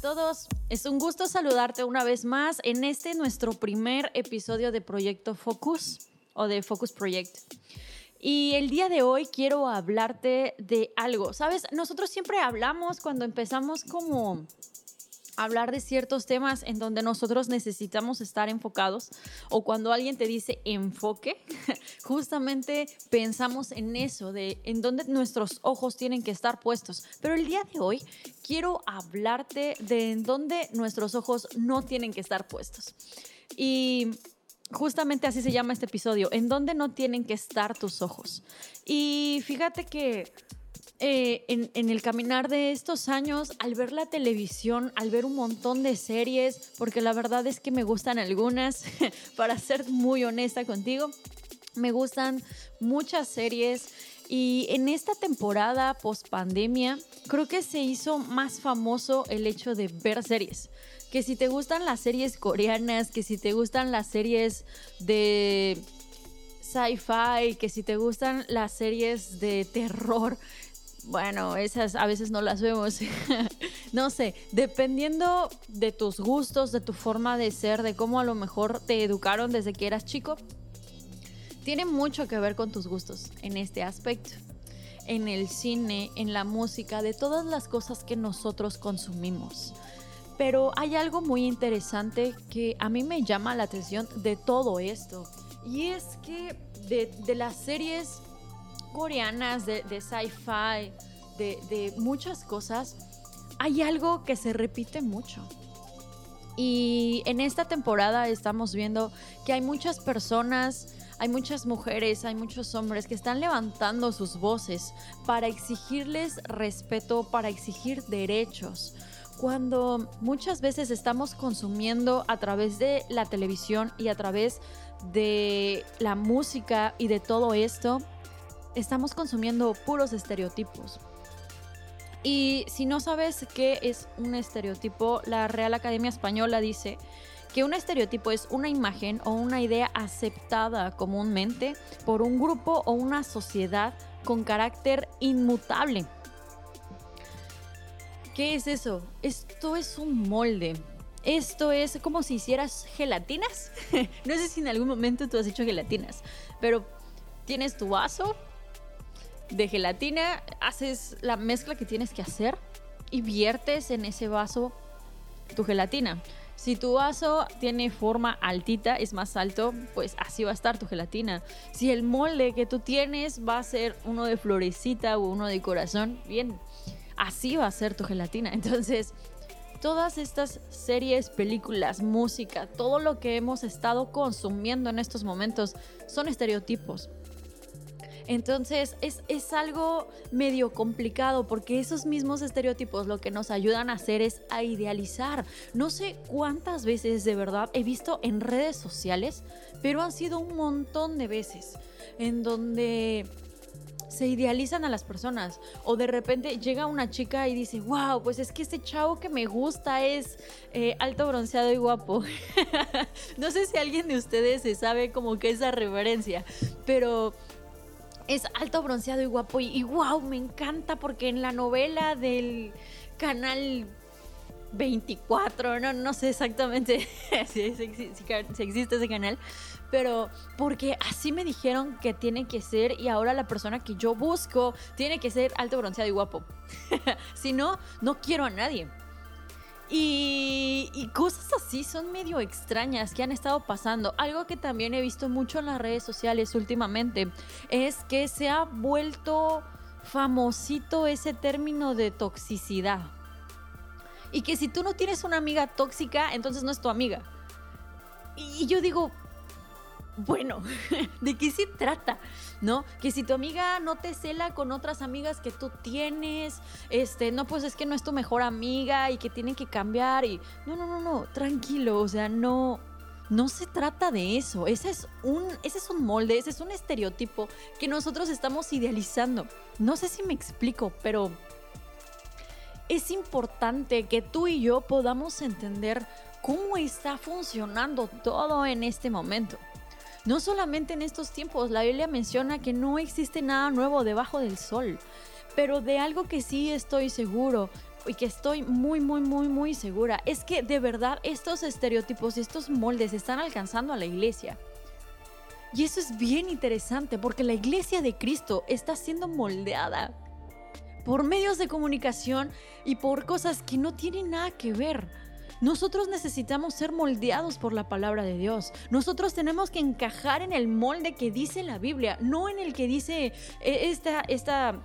todos, es un gusto saludarte una vez más en este nuestro primer episodio de Proyecto Focus o de Focus Project. Y el día de hoy quiero hablarte de algo. Sabes, nosotros siempre hablamos cuando empezamos como hablar de ciertos temas en donde nosotros necesitamos estar enfocados o cuando alguien te dice enfoque, justamente pensamos en eso, de en donde nuestros ojos tienen que estar puestos. Pero el día de hoy quiero hablarte de en donde nuestros ojos no tienen que estar puestos. Y justamente así se llama este episodio, en donde no tienen que estar tus ojos. Y fíjate que eh, en, el caminar de estos años, al ver la televisión, al ver un montón de series, porque la verdad es que me gustan algunas, para ser muy honesta contigo, me gustan muchas series y en esta temporada post pandemia creo que se hizo más famoso el hecho de ver series. Que si te gustan las series coreanas, que si te gustan las series de sci-fi, que si te gustan las series de terror, bueno, esas a veces no las vemos. no sé, dependiendo de tus gustos, de tu forma de ser, de cómo a lo mejor te educaron desde que eras chico, tiene mucho que ver con tus gustos en este aspecto. En el cine, en la música, de todas las cosas que nosotros consumimos. Pero hay algo muy interesante que a mí me llama la atención de todo esto. Y es que de, de las series coreanas, de, sci-fi, de, de muchas cosas, hay algo que se repite mucho. Y en esta temporada estamos viendo que hay muchas personas, hay muchas mujeres, hay muchos hombres que están levantando sus voces para exigirles respeto, para exigir derechos. Cuando muchas veces estamos consumiendo a través de la televisión y a través de la música y de todo esto, estamos consumiendo puros estereotipos. Y si no sabes qué es un estereotipo, la Real Academia Española dice que un estereotipo es una imagen o una idea aceptada comúnmente por un grupo o una sociedad con carácter inmutable. ¿Qué es eso? Esto es un molde. Esto es como si hicieras gelatinas. no sé si en algún momento tú has hecho gelatinas, pero tienes tu vaso, de gelatina, haces la mezcla que tienes que hacer y viertes en ese vaso tu gelatina. Si tu vaso tiene forma altita, es más alto, pues así va a estar tu gelatina. Si el molde que tú tienes va a ser uno de florecita o uno de corazón, bien, así va a ser tu gelatina. Entonces, todas estas series, películas, música, todo lo que hemos estado consumiendo en estos momentos son estereotipos entonces es, algo medio complicado porque esos mismos estereotipos lo que nos ayudan a hacer es a idealizar. No sé cuántas veces de verdad he visto en redes sociales, pero han sido un montón de veces en donde se idealizan a las personas. O de repente llega una chica y dice, wow, pues es que este chavo que me gusta es eh, alto, bronceado y guapo. no sé si alguien de ustedes se sabe como que esa referencia, pero es alto, bronceado y guapo. Y, wow, me encanta porque en la novela del canal 24, no, no sé exactamente si, si, existe ese canal, pero porque así me dijeron que tiene que ser y ahora la persona que yo busco tiene que ser alto, bronceado y guapo. si no, no quiero a nadie. Y, cosas así son medio extrañas que han estado pasando. Algo que también he visto mucho en las redes sociales últimamente es que se ha vuelto famosito ese término de toxicidad. Y que si tú no tienes una amiga tóxica, entonces no es tu amiga. Y yo digo, bueno, ¿de qué se trata? ¿No? Que si tu amiga no te cela con otras amigas que tú tienes, este, no, pues es que no es tu mejor amiga y que tienen que cambiar y no, no, no, no, tranquilo, o sea, no no se trata de eso, ese es un ese es un molde, ese es un estereotipo que nosotros estamos idealizando. No sé si me explico, pero es importante que tú y yo podamos entender cómo está funcionando todo en este momento. No solamente en estos tiempos, la Biblia menciona que no existe nada nuevo debajo del sol, pero de algo que sí estoy seguro, y que estoy muy, muy, muy, muy segura, es que de verdad estos estereotipos y estos moldes están alcanzando a la iglesia. Y eso es bien interesante porque la iglesia de Cristo está siendo moldeada por medios de comunicación y por cosas que no tienen nada que ver. Nosotros necesitamos ser moldeados por la palabra de Dios. Nosotros tenemos que encajar en el molde que dice la Biblia, no en el que dice eh, esta, esta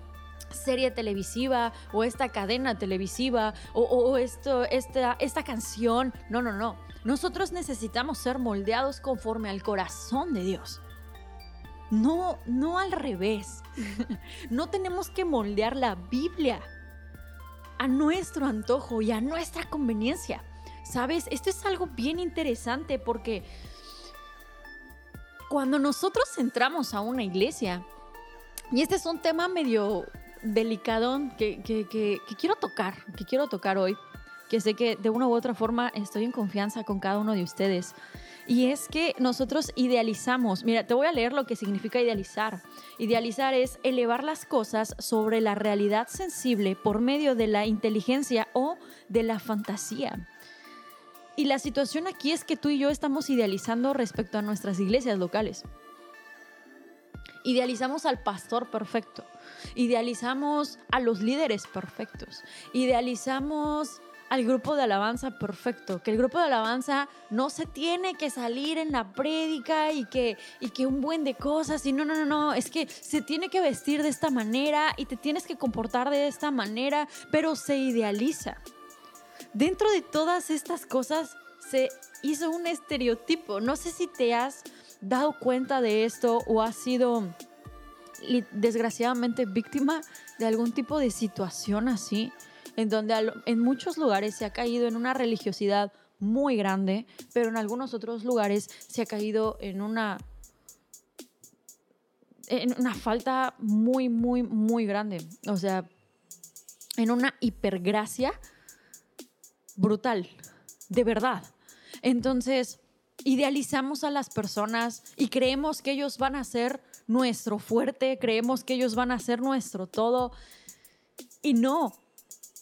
serie televisiva o esta cadena televisiva o, esto, esta, esta canción. No, no, no. Nosotros necesitamos ser moldeados conforme al corazón de Dios. No, no al revés. no tenemos que moldear la Biblia a nuestro antojo y a nuestra conveniencia. ¿Sabes? Esto es algo bien interesante porque cuando nosotros entramos a una iglesia, y este es un tema medio delicado que, que, quiero tocar, que quiero tocar hoy, que sé que de una u otra forma estoy en confianza con cada uno de ustedes. Y es que nosotros idealizamos, mira, te voy a leer lo que significa idealizar. Idealizar es elevar las cosas sobre la realidad sensible por medio de la inteligencia o de la fantasía. Y la situación aquí es que tú y yo estamos idealizando respecto a nuestras iglesias locales. Idealizamos al pastor perfecto. Idealizamos a los líderes perfectos. Idealizamos al grupo de alabanza perfecto, que el grupo de alabanza no se tiene que salir en la prédica y que, y que un buen de cosas, y no, no, no, no, es que se tiene que vestir de esta manera y te tienes que comportar de esta manera, pero se idealiza. Dentro de todas estas cosas se hizo un estereotipo. No sé si te has dado cuenta de esto o has sido desgraciadamente víctima de algún tipo de situación así, en donde en muchos lugares se ha caído en una religiosidad muy grande, pero en algunos otros lugares se ha caído en una en una falta muy, muy, muy grande. O sea, en una hipergracia brutal, de verdad. Entonces, idealizamos a las personas y creemos que ellos van a ser nuestro fuerte, creemos que ellos van a ser nuestro todo. Y no,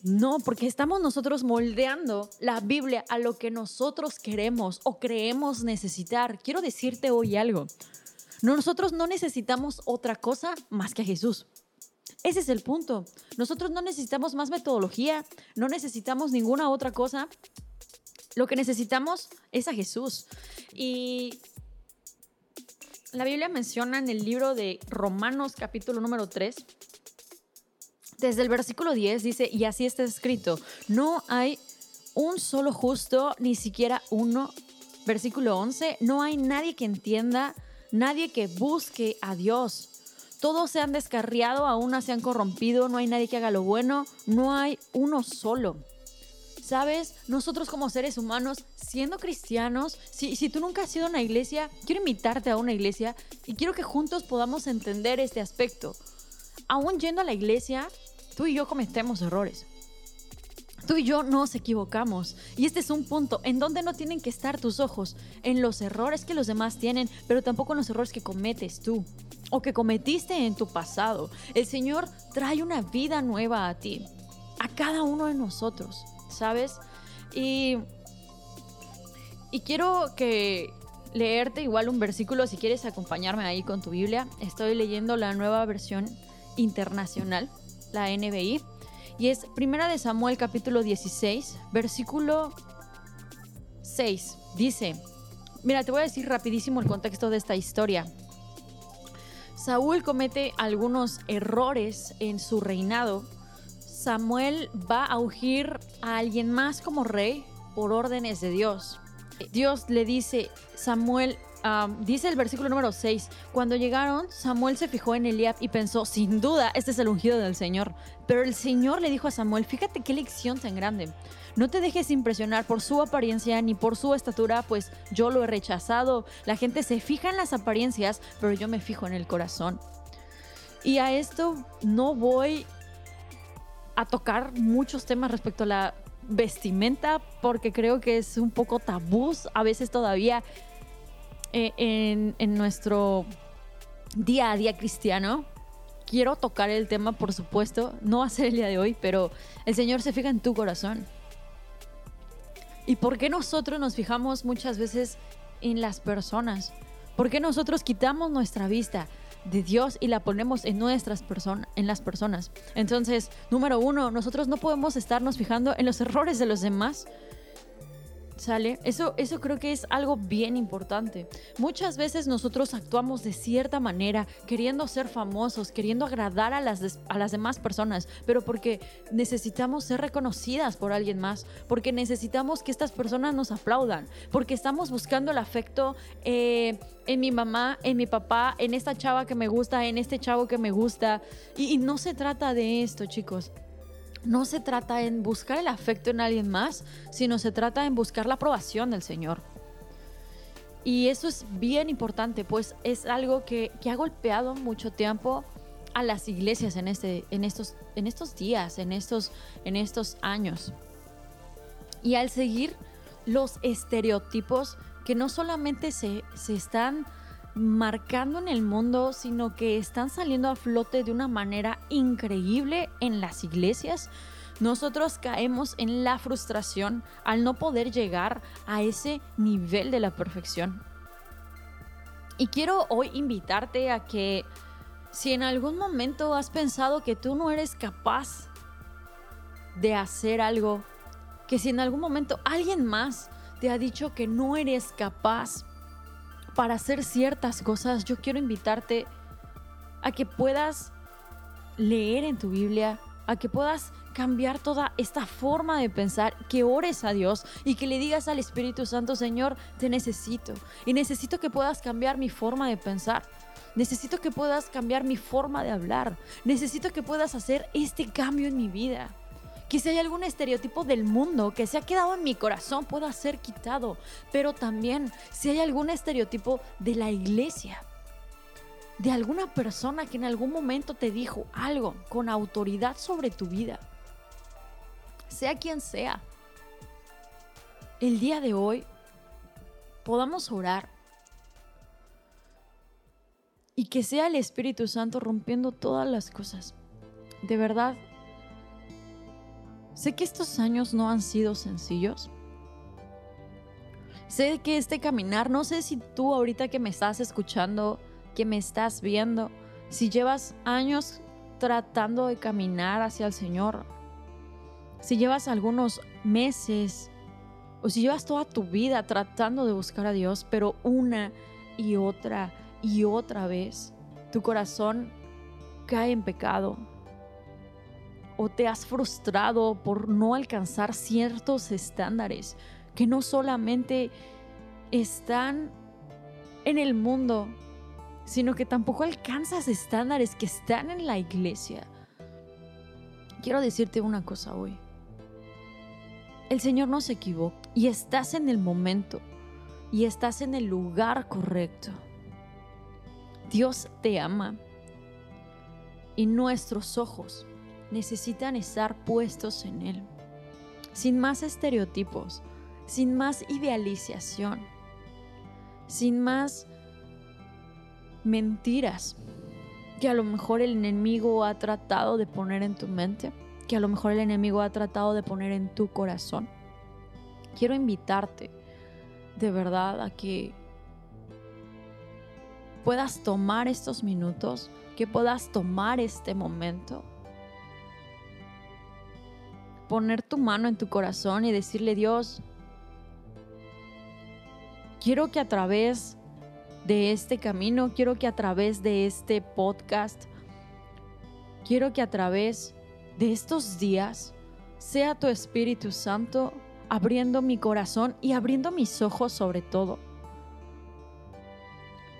no, porque estamos nosotros moldeando la Biblia a lo que nosotros queremos o creemos necesitar. Quiero decirte hoy algo. Nosotros no necesitamos otra cosa más que a Jesús. Ese es el punto. Nosotros no necesitamos más metodología, no necesitamos ninguna otra cosa. Lo que necesitamos es a Jesús. Y la Biblia menciona en el libro de Romanos capítulo número 3, desde el versículo 10 dice, y así está escrito, no hay un solo justo, ni siquiera uno. Versículo 11, no hay nadie que entienda, nadie que busque a Dios. Todos se han descarriado, aún se han corrompido, no hay nadie que haga lo bueno, no hay uno solo. ¿Sabes? Nosotros como seres humanos, siendo cristianos, si, si tú nunca has ido a una iglesia, quiero invitarte a una iglesia y quiero que juntos podamos entender este aspecto. Aún yendo a la iglesia, tú y yo cometemos errores. Tú y yo nos equivocamos. Y este es un punto en donde no tienen que estar tus ojos en los errores que los demás tienen, pero tampoco en los errores que cometes tú o que cometiste en tu pasado. El Señor trae una vida nueva a ti, a cada uno de nosotros, ¿sabes? Y, y quiero que leerte igual un versículo si quieres acompañarme ahí con tu Biblia. Estoy leyendo la nueva versión internacional, la NBI, y es Primera de Samuel capítulo 16, versículo 6. Dice, mira, te voy a decir rapidísimo el contexto de esta historia. Saúl comete algunos errores en su reinado. Samuel va a ungir a alguien más como rey por órdenes de Dios. Dios le dice, Samuel, dice el versículo número 6, cuando llegaron, Samuel se fijó en Eliab y pensó, sin duda, este es el ungido del Señor. Pero el Señor le dijo a Samuel, fíjate qué lección tan grande. No te dejes impresionar por su apariencia ni por su estatura, pues yo lo he rechazado. La gente se fija en las apariencias, pero yo me fijo en el corazón. Y a esto no voy a tocar muchos temas respecto a la vestimenta, porque creo que es un poco tabú a veces todavía eh, en, nuestro día a día cristiano. quiero tocar el tema, por supuesto, no va el día de hoy, pero el Señor se fija en tu corazón. ¿Y por qué nosotros nos fijamos muchas veces en las personas? ¿Por qué nosotros quitamos nuestra vista de Dios y la ponemos en nuestras personas, en las personas? Entonces, número uno, nosotros no podemos estarnos fijando en los errores de los demás, ¿Sale? Eso, eso creo que es algo bien importante. Muchas veces nosotros actuamos de cierta manera, queriendo ser famosos, queriendo agradar a las, a las demás personas, pero porque necesitamos ser reconocidas por alguien más, porque necesitamos que estas personas nos aplaudan, porque estamos buscando el afecto eh, en mi mamá, en mi papá, en esta chava que me gusta, en este chavo que me gusta. y no se trata de esto, chicos no se trata en buscar el afecto en alguien más, sino se trata en buscar la aprobación del Señor. Y eso es bien importante, pues es algo que, ha golpeado mucho tiempo a las iglesias en, este, en, estos, en estos días, en estos, en estos años. Y al seguir los estereotipos que no solamente se, se están marcando en el mundo, sino que están saliendo a flote de una manera increíble en las iglesias. Nosotros caemos en la frustración al no poder llegar a ese nivel de la perfección. Y quiero hoy invitarte a que si en algún momento has pensado que tú no eres capaz de hacer algo, que si en algún momento alguien más te ha dicho que no eres capaz, para hacer ciertas cosas, yo quiero invitarte a que puedas leer en tu Biblia, a que puedas cambiar toda esta forma de pensar, que ores a Dios y que le digas al Espíritu Santo, Señor, te necesito y necesito que puedas cambiar mi forma de pensar. Necesito que puedas cambiar mi forma de hablar. Necesito que puedas hacer este cambio en mi vida si hay algún estereotipo del mundo que se ha quedado en mi corazón pueda ser quitado, pero también si hay algún estereotipo de la iglesia, de alguna persona que en algún momento te dijo algo con autoridad sobre tu vida, sea quien sea, el día de hoy podamos orar y que sea el Espíritu Santo rompiendo todas las cosas. De verdad, Sé que estos años no han sido sencillos. Sé que este caminar, no sé si tú ahorita que me estás escuchando, que me estás viendo, si llevas años tratando de caminar hacia el Señor, si llevas algunos meses o si llevas toda tu vida tratando de buscar a Dios, pero una y otra y otra vez tu corazón cae en pecado, o te has frustrado por no alcanzar ciertos estándares que no solamente están en el mundo, sino que tampoco alcanzas estándares que están en la iglesia. Quiero decirte una cosa hoy. El Señor no se equivoca y estás en el momento y estás en el lugar correcto. Dios te ama y nuestros ojos necesitan estar puestos en Él, sin más estereotipos, sin más idealización, sin más mentiras que a lo mejor el enemigo ha tratado de poner en tu mente, que a lo mejor el enemigo ha tratado de poner en tu corazón. Quiero invitarte de verdad a que puedas tomar estos minutos, que puedas tomar este momento poner tu mano en tu corazón y decirle, Dios, quiero que a través de este camino, quiero que a través de este podcast, quiero que a través de estos días sea tu Espíritu Santo abriendo mi corazón y abriendo mis ojos sobre todo,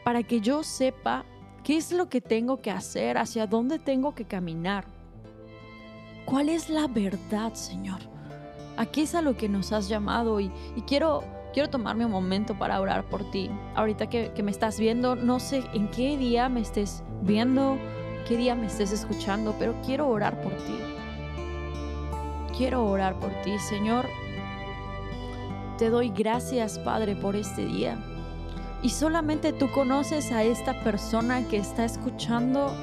para que yo sepa qué es lo que tengo que hacer, hacia dónde tengo que caminar ¿Cuál es la verdad, Señor? Aquí es a lo que nos has llamado y, quiero, quiero tomarme un momento para orar por ti. Ahorita que, que me estás viendo, no sé en qué día me estés viendo, qué día me estés escuchando, pero quiero orar por ti. Quiero orar por ti, Señor. Te doy gracias, Padre, por este día. Y solamente tú conoces a esta persona que está escuchando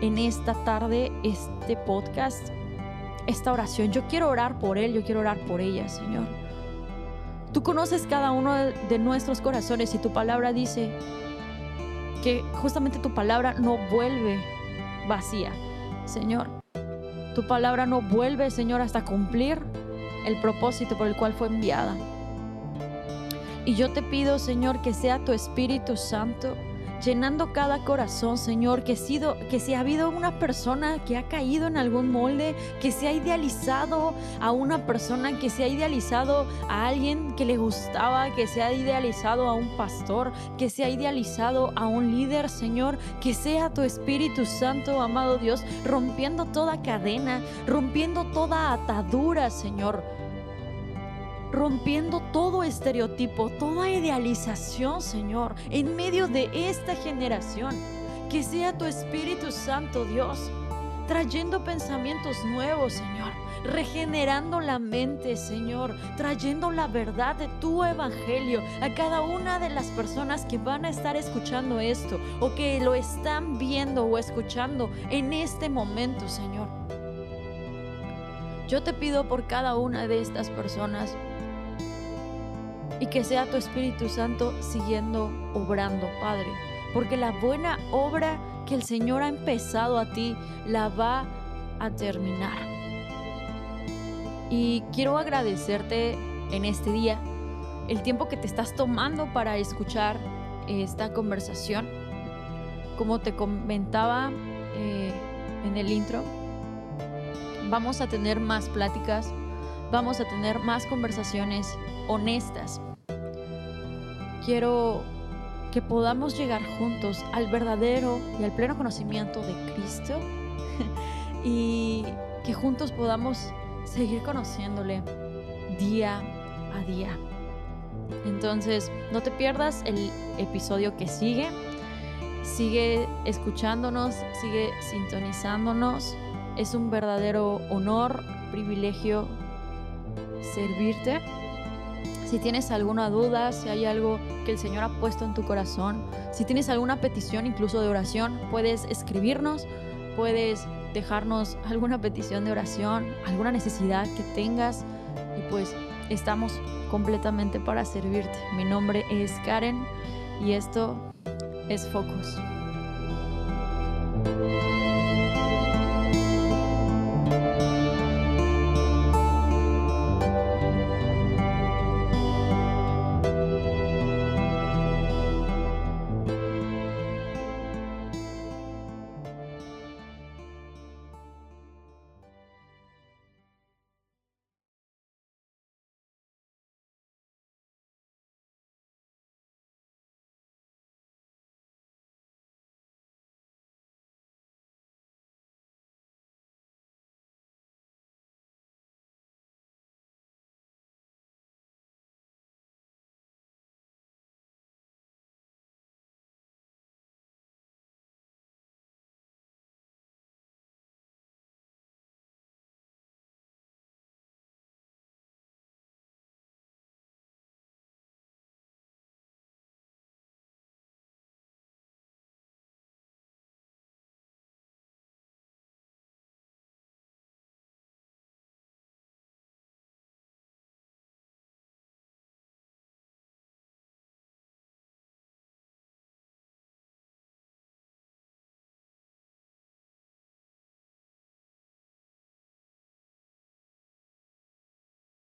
en esta tarde este podcast, esta oración. Yo quiero orar por él, yo quiero orar por ella, Señor. Tú conoces cada uno de nuestros corazones y tu palabra dice que justamente tu palabra no vuelve vacía, Señor. Tu palabra no vuelve, Señor, hasta cumplir el propósito por el cual fue enviada. Y yo te pido, Señor, que sea tu Espíritu Santo llenando cada corazón, Señor, que, sido, que si ha habido una persona que ha caído en algún molde, que se ha idealizado a una persona, que se ha idealizado a alguien que le gustaba, que se ha idealizado a un pastor, que se ha idealizado a un líder, Señor, que sea tu Espíritu Santo, amado Dios, rompiendo toda cadena, rompiendo toda atadura, Señor rompiendo todo estereotipo, toda idealización, Señor, en medio de esta generación. Que sea tu Espíritu Santo, Dios, trayendo pensamientos nuevos, Señor, regenerando la mente, Señor, trayendo la verdad de tu evangelio a cada una de las personas que van a estar escuchando esto o que lo están viendo o escuchando en este momento, Señor. Yo te pido por cada una de estas personas y que sea tu Espíritu Santo siguiendo obrando, Padre. Porque la buena obra que el Señor ha empezado a ti la va a terminar. Y quiero agradecerte en este día el tiempo que te estás tomando para escuchar esta conversación. Como te comentaba eh, en el intro, vamos a tener más pláticas, vamos a tener más conversaciones honestas quiero que podamos llegar juntos al verdadero y al pleno conocimiento de Cristo y que juntos podamos seguir conociéndole día a día. Entonces, no te pierdas el episodio que sigue. Sigue escuchándonos, sigue sintonizándonos. Es un verdadero honor, privilegio servirte. Si tienes alguna duda, si hay algo que el Señor ha puesto en tu corazón, si tienes alguna petición incluso de oración, puedes escribirnos, puedes dejarnos alguna petición de oración, alguna necesidad que tengas y pues estamos completamente para servirte. Mi nombre es Karen y esto es Focus.